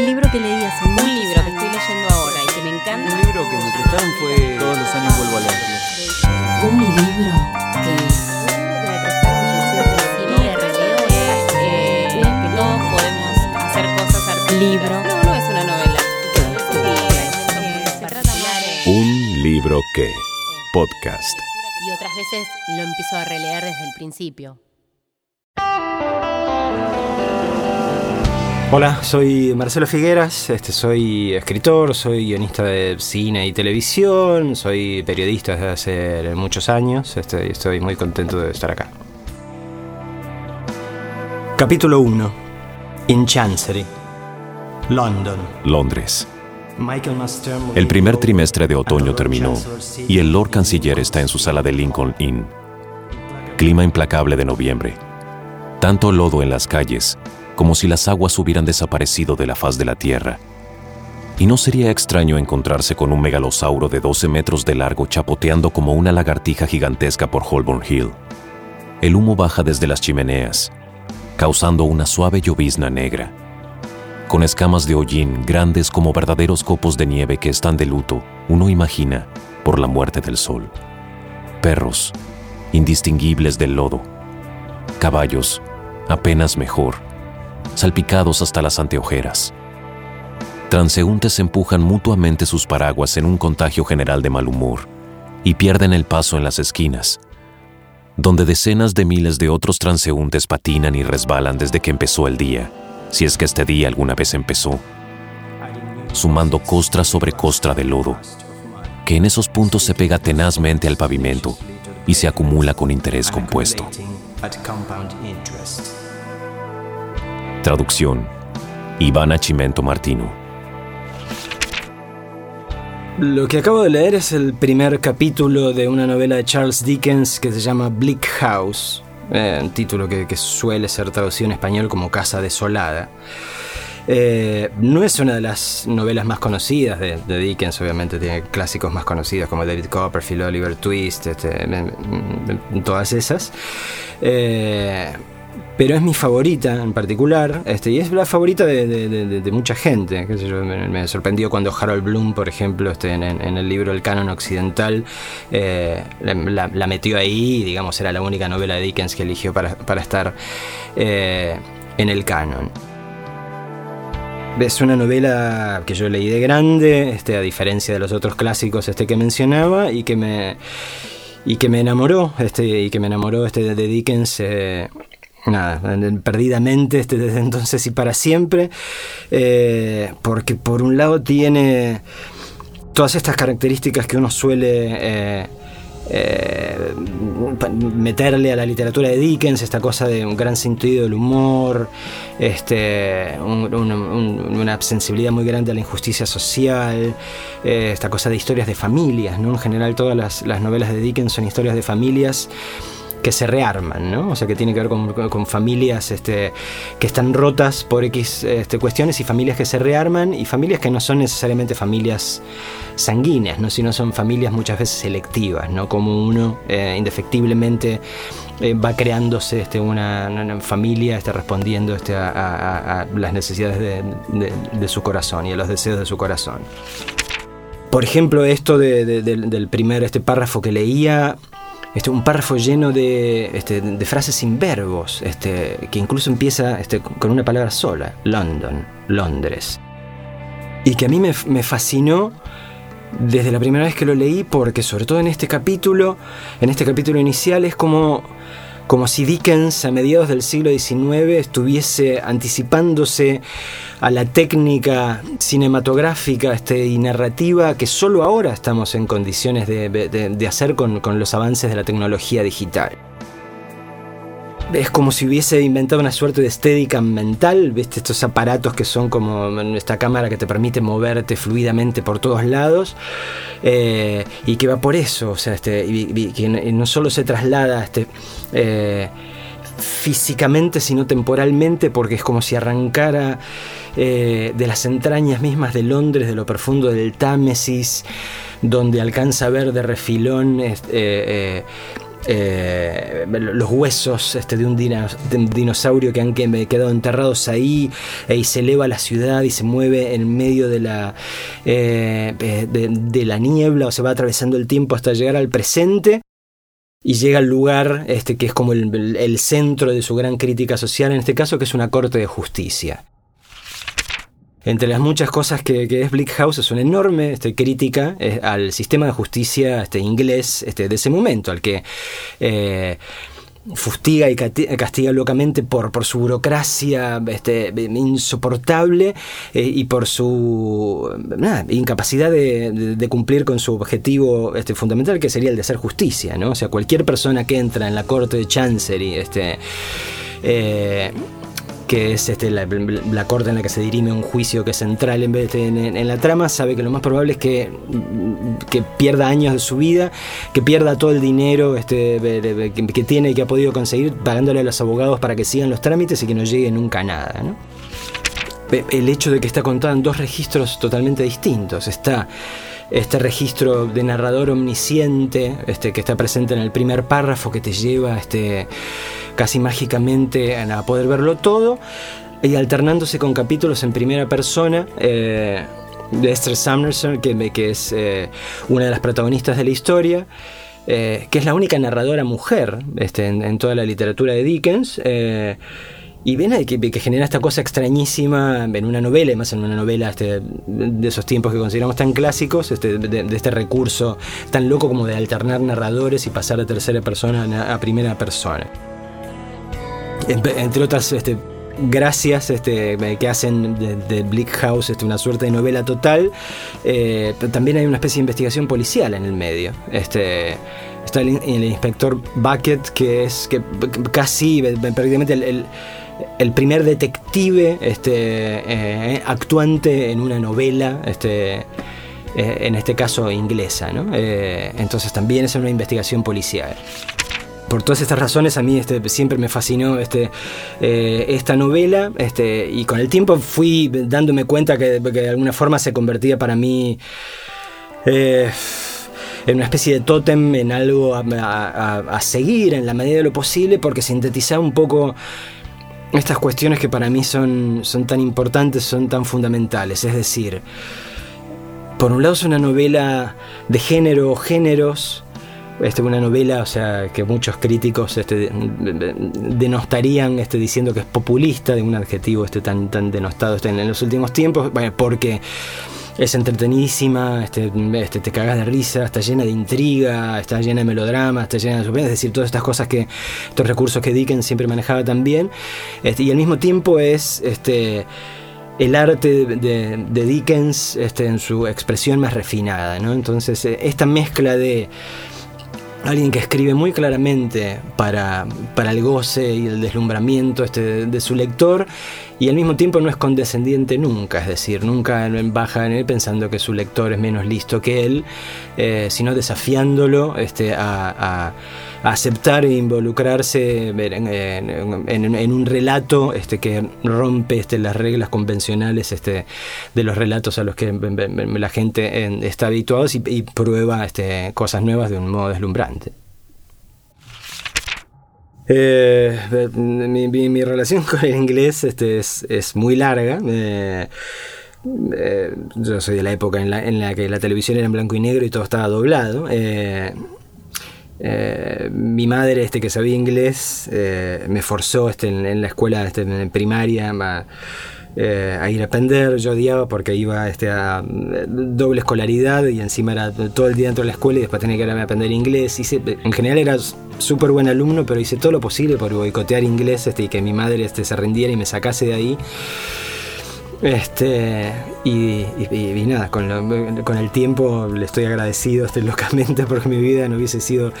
Un libro que leí hace Un libro que estoy leyendo ahora y que me encanta. Un libro que me prestaron fue Todos los años vuelvo a leerlo. Un libro que... que me prestaron y le releo es eh, que todos podemos hacer cosas artísticas. Libro. No, no es una novela. Eh, Un libro que. Podcast. Y otras veces lo empiezo a releer desde el principio. Hola, soy Marcelo Figueras, este, soy escritor, soy guionista de cine y televisión, soy periodista desde hace muchos años este, y estoy muy contento de estar acá. Capítulo 1. In Chancery. London. Londres. El primer trimestre de otoño terminó y el Lord Canciller está en su sala de Lincoln Inn. Clima implacable de noviembre. Tanto lodo en las calles como si las aguas hubieran desaparecido de la faz de la tierra. Y no sería extraño encontrarse con un megalosauro de 12 metros de largo chapoteando como una lagartija gigantesca por Holborn Hill. El humo baja desde las chimeneas, causando una suave llovizna negra con escamas de hollín grandes como verdaderos copos de nieve que están de luto, uno imagina, por la muerte del sol. Perros, indistinguibles del lodo. Caballos, apenas mejor, salpicados hasta las anteojeras. Transeúntes empujan mutuamente sus paraguas en un contagio general de mal humor y pierden el paso en las esquinas, donde decenas de miles de otros transeúntes patinan y resbalan desde que empezó el día si es que este día alguna vez empezó, sumando costra sobre costra de lodo, que en esos puntos se pega tenazmente al pavimento y se acumula con interés compuesto. Traducción. Ivana Chimento Martino. Lo que acabo de leer es el primer capítulo de una novela de Charles Dickens que se llama Bleak House, eh, un título que, suele ser traducido en español como Casa Desolada. Eh, no es una de las novelas más conocidas de, Dickens, obviamente tiene clásicos más conocidos como David Copperfield, Oliver Twist, este, todas esas. Eh, pero es mi favorita en particular, este, y es la favorita de, mucha gente. me, sorprendió cuando Harold Bloom, por ejemplo, este, en, el libro El Canon Occidental, eh, la, metió ahí, digamos, era la única novela de Dickens que eligió para, estar eh, en el canon. Es una novela que yo leí de grande, este, a diferencia de los otros clásicos que mencionaba, y que me, y que me enamoró, y que me enamoró de Dickens. eh, Nada, perdidamente este, desde entonces y para siempre, eh, porque por un lado tiene todas estas características que uno suele eh, eh, meterle a la literatura de Dickens, esta cosa de un gran sentido del humor, este, un- un- un- una sensibilidad muy grande a la injusticia social, esta cosa de historias de familias, ¿no? En general todas las, las novelas de Dickens son historias de familias que se rearman, ¿no? O sea, que tiene que ver con, familias este, que están rotas por X este, cuestiones y familias que se rearman y familias que no son necesariamente familias sanguíneas, ¿no? Sino son familias muchas veces selectivas, ¿no? Como uno eh, indefectiblemente eh, va creándose este, una, familia este, respondiendo a, las necesidades de, su corazón y a los deseos de su corazón. Por ejemplo, esto de- de- del- del primer este párrafo que leía, este, un párrafo lleno de, este, de frases sin verbos, este, que incluso empieza este, con una palabra sola, London, Londres. Y que a mí me, me fascinó desde la primera vez que lo leí, porque sobre todo en este capítulo, en este capítulo inicial, es como, como si Dickens a mediados del siglo XIX estuviese anticipándose a la técnica cinematográfica este, y narrativa que solo ahora estamos en condiciones de, hacer con los avances de la tecnología digital. Es como si hubiese inventado una suerte de estética mental, ¿viste? Estos aparatos que son como esta cámara que te permite moverte fluidamente por todos lados eh, y que va por eso, o sea, este, y que no solo se traslada este, eh, físicamente, sino temporalmente, porque es como si arrancara eh, de las entrañas mismas de Londres, de lo profundo del Támesis, donde alcanza a ver de refilón este, eh, los huesos este, de, un dinosaurio que han quedado enterrados ahí eh, y se eleva la ciudad y se mueve en medio de la, eh, de, la niebla o se va atravesando el tiempo hasta llegar al presente y llega al lugar este, que es como el centro de su gran crítica social, en este caso que es una corte de justicia. Entre las muchas cosas que, es Bleak House es una enorme este, crítica eh, al sistema de justicia este, inglés este, de ese momento, al que eh, fustiga y castiga locamente por, por su burocracia insoportable eh, y por su incapacidad de, cumplir con su objetivo fundamental, que sería el de hacer justicia. ¿no? O sea, cualquier persona que entra en la corte de Chancery, este, que es este, la, corte en la que se dirime un juicio que es central en, vez de, en, la trama, sabe que lo más probable es que, que, pierda años de su vida, que pierda todo el dinero este, que, tiene y que ha podido conseguir pagándole a los abogados para que sigan los trámites y que no llegue nunca a nada. El hecho de que está contado en dos registros totalmente distintos. Está este registro de narrador omnisciente este, que está presente en el primer párrafo que te lleva este, casi mágicamente a poder verlo todo y alternándose con capítulos en primera persona. Eh, de Esther Sumnerson, que, es eh, una de las protagonistas de la historia, eh, que es la única narradora mujer este, en, toda la literatura de Dickens. Y viene que, genera esta cosa extrañísima en una novela, además en una novela este, de esos tiempos que consideramos tan clásicos, este, de, este recurso tan loco como de alternar narradores y pasar de tercera persona a primera persona. Entre otras este, gracias este, que hacen de, Bleak House este, una suerte de novela total, eh, también hay una especie de investigación policial en el medio. Este, está el, inspector Bucket, que es que casi prácticamente el primer detective este, eh, actuante en una novela, este, eh, en este caso inglesa. Eh, entonces también es una investigación policial. Por todas estas razones a mí este, siempre me fascinó este, esta novela este, y con el tiempo fui dándome cuenta que, de alguna forma se convertía para mí en una especie de tótem, en algo a, a, seguir en la medida de lo posible, porque sintetizaba un poco estas cuestiones que para mí son, son tan importantes, son tan fundamentales. Es decir, por un lado es una novela de género o géneros, este, una novela, o sea, que muchos críticos este, denostarían este, diciendo que es populista, de un adjetivo este, tan, tan denostado este, en los últimos tiempos, porque es entretenidísima, este, este, te cagas de risa, está llena de intriga, está llena de melodrama, está llena de suspense, es decir, todas estas cosas que, estos recursos que Dickens siempre manejaba también, este, y al mismo tiempo es este, el arte de, Dickens este, en su expresión más refinada, ¿no? Entonces, eh, esta mezcla de alguien que escribe muy claramente para, para el goce y el deslumbramiento este, de su lector y al mismo tiempo no es condescendiente nunca, es decir, nunca baja en él pensando que su lector es menos listo que él, eh, sino desafiándolo este, a, aceptar e involucrarse en, un relato este, que rompe este, las reglas convencionales de los relatos a los que la gente está habituada y, prueba cosas nuevas de un modo deslumbrante. Eh, mi, relación con el inglés este, es, muy larga. Eh, eh, yo soy de la época en la, que la televisión era en blanco y negro y todo estaba doblado. mi madre, este, que sabía inglés, me forzó este, en, la escuela este, en primaria eh, a ir a aprender. Yo odiaba porque iba este, a eh, doble escolaridad y encima era todo el día dentro de la escuela y después tenía que ir a aprender inglés. Hice, en general era súper buen alumno, pero hice todo lo posible por boicotear inglés este, y que mi madre este, se rindiera y me sacase de ahí. Este, y, nada, con, el tiempo le estoy agradecido este, locamente porque mi vida no hubiese sido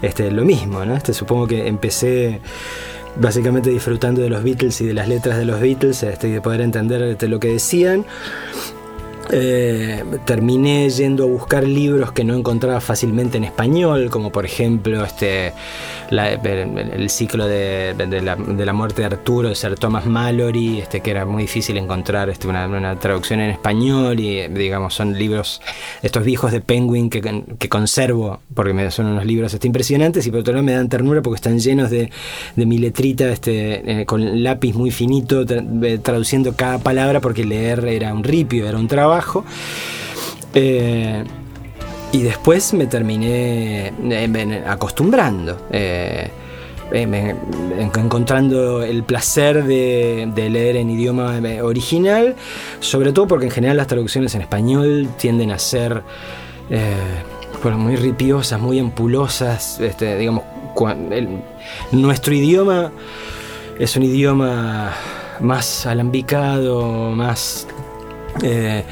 este, lo mismo. ¿no? Este, supongo que empecé básicamente disfrutando de los Beatles y de las letras de los Beatles este, y de poder entender lo que decían. Eh, terminé yendo a buscar libros que no encontraba fácilmente en español, como por ejemplo este, el, ciclo de, la, muerte de Arturo de Sir Thomas Mallory, este, que era muy difícil encontrar este, una, traducción en español y digamos son libros, estos viejos de Penguin que, conservo porque me, son unos libros este, impresionantes y por otro lado me dan ternura porque están llenos de, de mi letrita este, eh, con lápiz muy finito eh, traduciendo cada palabra porque leer era un ripio, era un trabajo. Eh, y después me terminé eh, acostumbrando. eh, encontrando el placer de, leer en idioma original, sobre todo porque en general las traducciones en español tienden a ser bueno, muy ripiosas, muy ampulosas, este, digamos, nuestro idioma es un idioma más alambicado, más eh,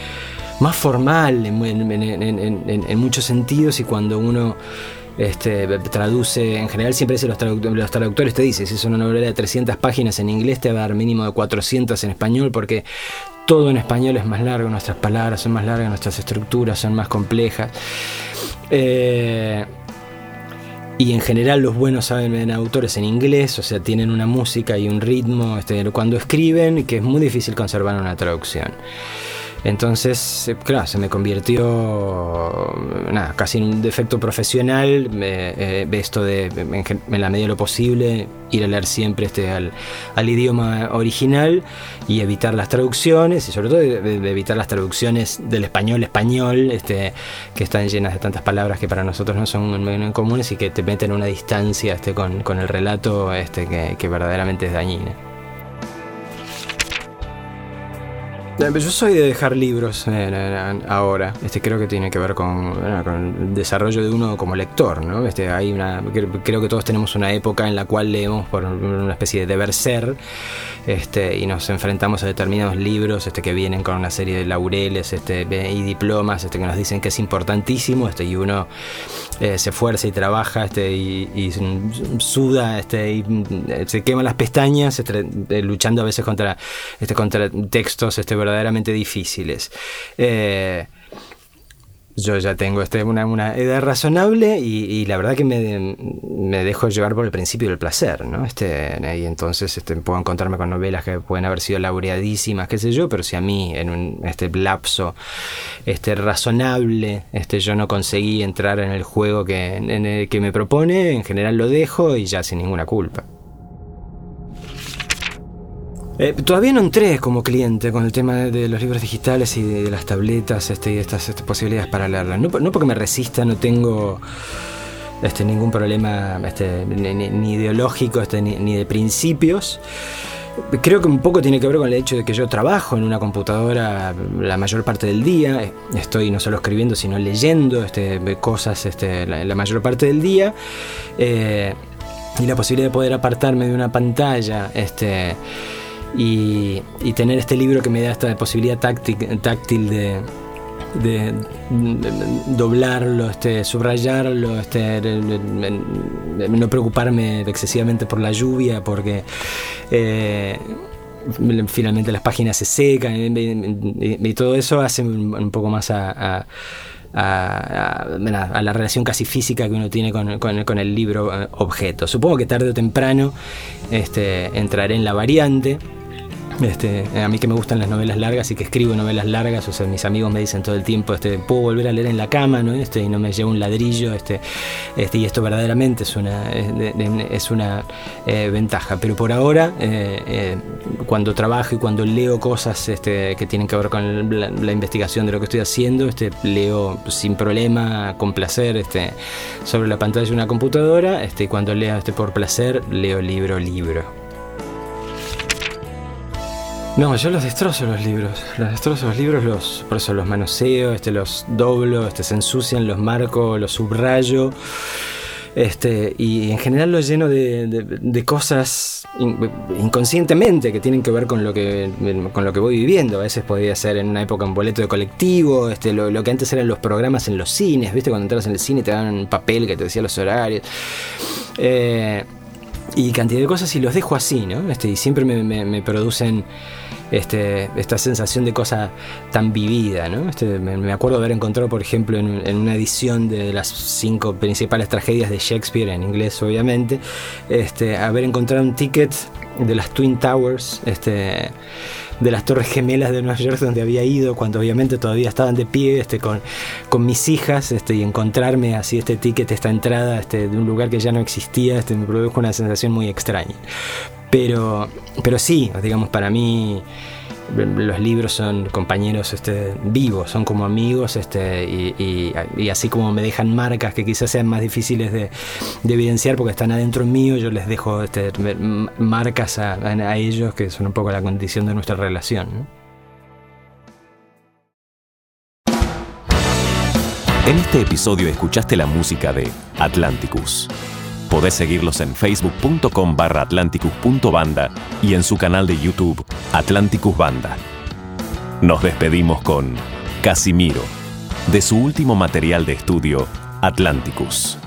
más formal en, muchos sentidos y cuando uno este, traduce, en general siempre dicen los, traduct- los traductores te dicen, si es una novela de 300 páginas en inglés te va a dar mínimo de 400 en español porque todo en español es más largo, nuestras palabras son más largas, nuestras estructuras son más complejas. Eh, y en general los buenos saben en autores en inglés, o sea, tienen una música y un ritmo este, cuando escriben que es muy difícil conservar una traducción. Entonces, claro, se me convirtió nada, casi en un defecto profesional eh, esto de, en, la medida de lo posible, ir a leer siempre este, al, idioma original y evitar las traducciones, y sobre todo de evitar las traducciones del español español, este, que están llenas de tantas palabras que para nosotros no son muy comunes y que te meten una distancia este, con, con el relato este, que, que verdaderamente es dañina. Yo soy de dejar libros eh, eh, ahora. Este creo que tiene que ver con, el desarrollo de uno como lector, ¿no? Este hay una cre- creo que todos tenemos una época en la cual leemos por una especie de deber ser, este y nos enfrentamos a determinados libros, este que vienen con una serie de laureles, este y diplomas, este que nos dicen que es importantísimo, este y uno eh, se esfuerza y trabaja, este y, suda, este y mm, se quema las pestañas, este, eh, luchando a veces contra este contra textos este verdaderamente difíciles. Eh, yo ya tengo este, una, una edad razonable y, la verdad que me, me dejo llevar por el principio del placer, ¿no? Este, y entonces este, puedo encontrarme con novelas que pueden haber sido laureadísimas, qué sé yo, pero si a mí en un este lapso este, razonable este, yo no conseguí entrar en el juego que, que me propone, en general lo dejo y ya sin ninguna culpa. Eh, todavía no entré como cliente con el tema de, los libros digitales y de, las tabletas este, y estas posibilidades para leerlas. No, por- no porque me resista, no tengo este, ningún problema este, ni, ideológico este, ni, de principios. Creo que un poco tiene que ver con el hecho de que yo trabajo en una computadora la mayor parte del día. Estoy no solo escribiendo, sino leyendo este, cosas este, la, la mayor parte del día. Eh, y la posibilidad de poder apartarme de una pantalla este, y, tener este libro que me da esta posibilidad táctil, de, de, doblarlo, este, subrayarlo, este, no preocuparme excesivamente por la lluvia, porque eh, finalmente las páginas se secan y, y- y todo eso hace un, poco más a la relación casi física que uno tiene con, con- con el libro eh, objeto. Supongo que tarde o temprano este, entraré en la variante. Este, a mí que me gustan las novelas largas y que escribo novelas largas, o sea, mis amigos me dicen todo el tiempo, este, puedo volver a leer en la cama, ¿no? Este, y no me llevo un ladrillo, este, este, y esto verdaderamente es una, es, una eh, ventaja. Pero por ahora, eh, eh, cuando trabajo y cuando leo cosas este, que tienen que ver con la, la investigación de lo que estoy haciendo, este, leo sin problema, con placer, este, sobre la pantalla de una computadora, este, y cuando leo este, por placer, leo libro, libro. No, yo los destrozo los libros. Los destrozo los libros, los, por eso los manoseo, este, los doblo, este, se ensucian, los marco, los subrayo. Este, y en general los lleno de, de- de cosas in- inconscientemente que tienen que ver con lo que, con lo que voy viviendo. A veces podría ser en una época un boleto de colectivo, este, lo, lo que antes eran los programas en los cines, ¿viste? Cuando entras en el cine te dan un papel que te decía los horarios. Eh, y cantidad de cosas y los dejo así, ¿no? Este, y siempre me- me producen este, esta sensación de cosa tan vivida, ¿no? Este, me, acuerdo haber encontrado, por ejemplo, en, en una edición de las cinco principales tragedias de Shakespeare, en inglés obviamente, este, haber encontrado un ticket de las Twin Towers, este, de las Torres Gemelas de Nueva York, donde había ido, cuando obviamente todavía estaban de pie, este, con, con mis hijas, este, y encontrarme así este ticket, esta entrada este, de un lugar que ya no existía, este, me produjo una sensación muy extraña. Pero, pero sí, digamos, para mí los libros son compañeros este, vivos, son como amigos, este, y, así como me dejan marcas que quizás sean más difíciles de, de evidenciar porque están adentro mío, yo les dejo este, marcas a, ellos que son un poco la condición de nuestra relación. En este episodio escuchaste la música de Atlanticus. Podés seguirlos en facebook.com barra atlanticus.banda y en su canal de YouTube Atlanticus Banda. Nos despedimos con Casimiro, de su último material de estudio, Atlanticus.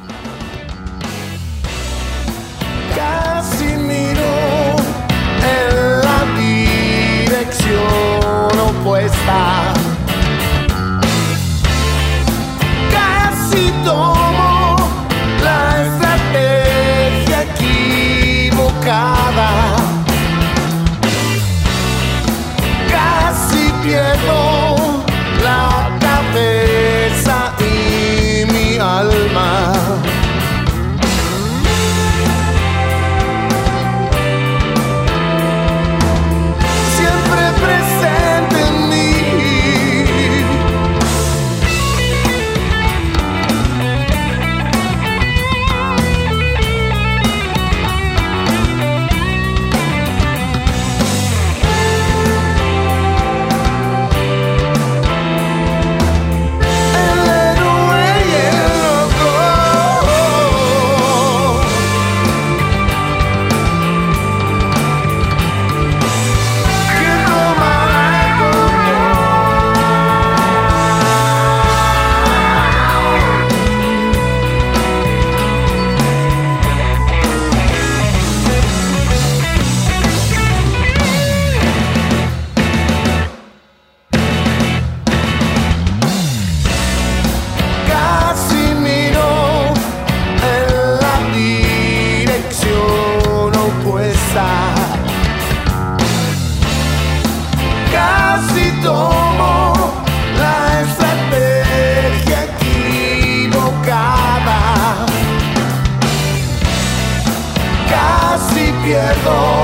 Casi pierdo la cabeza.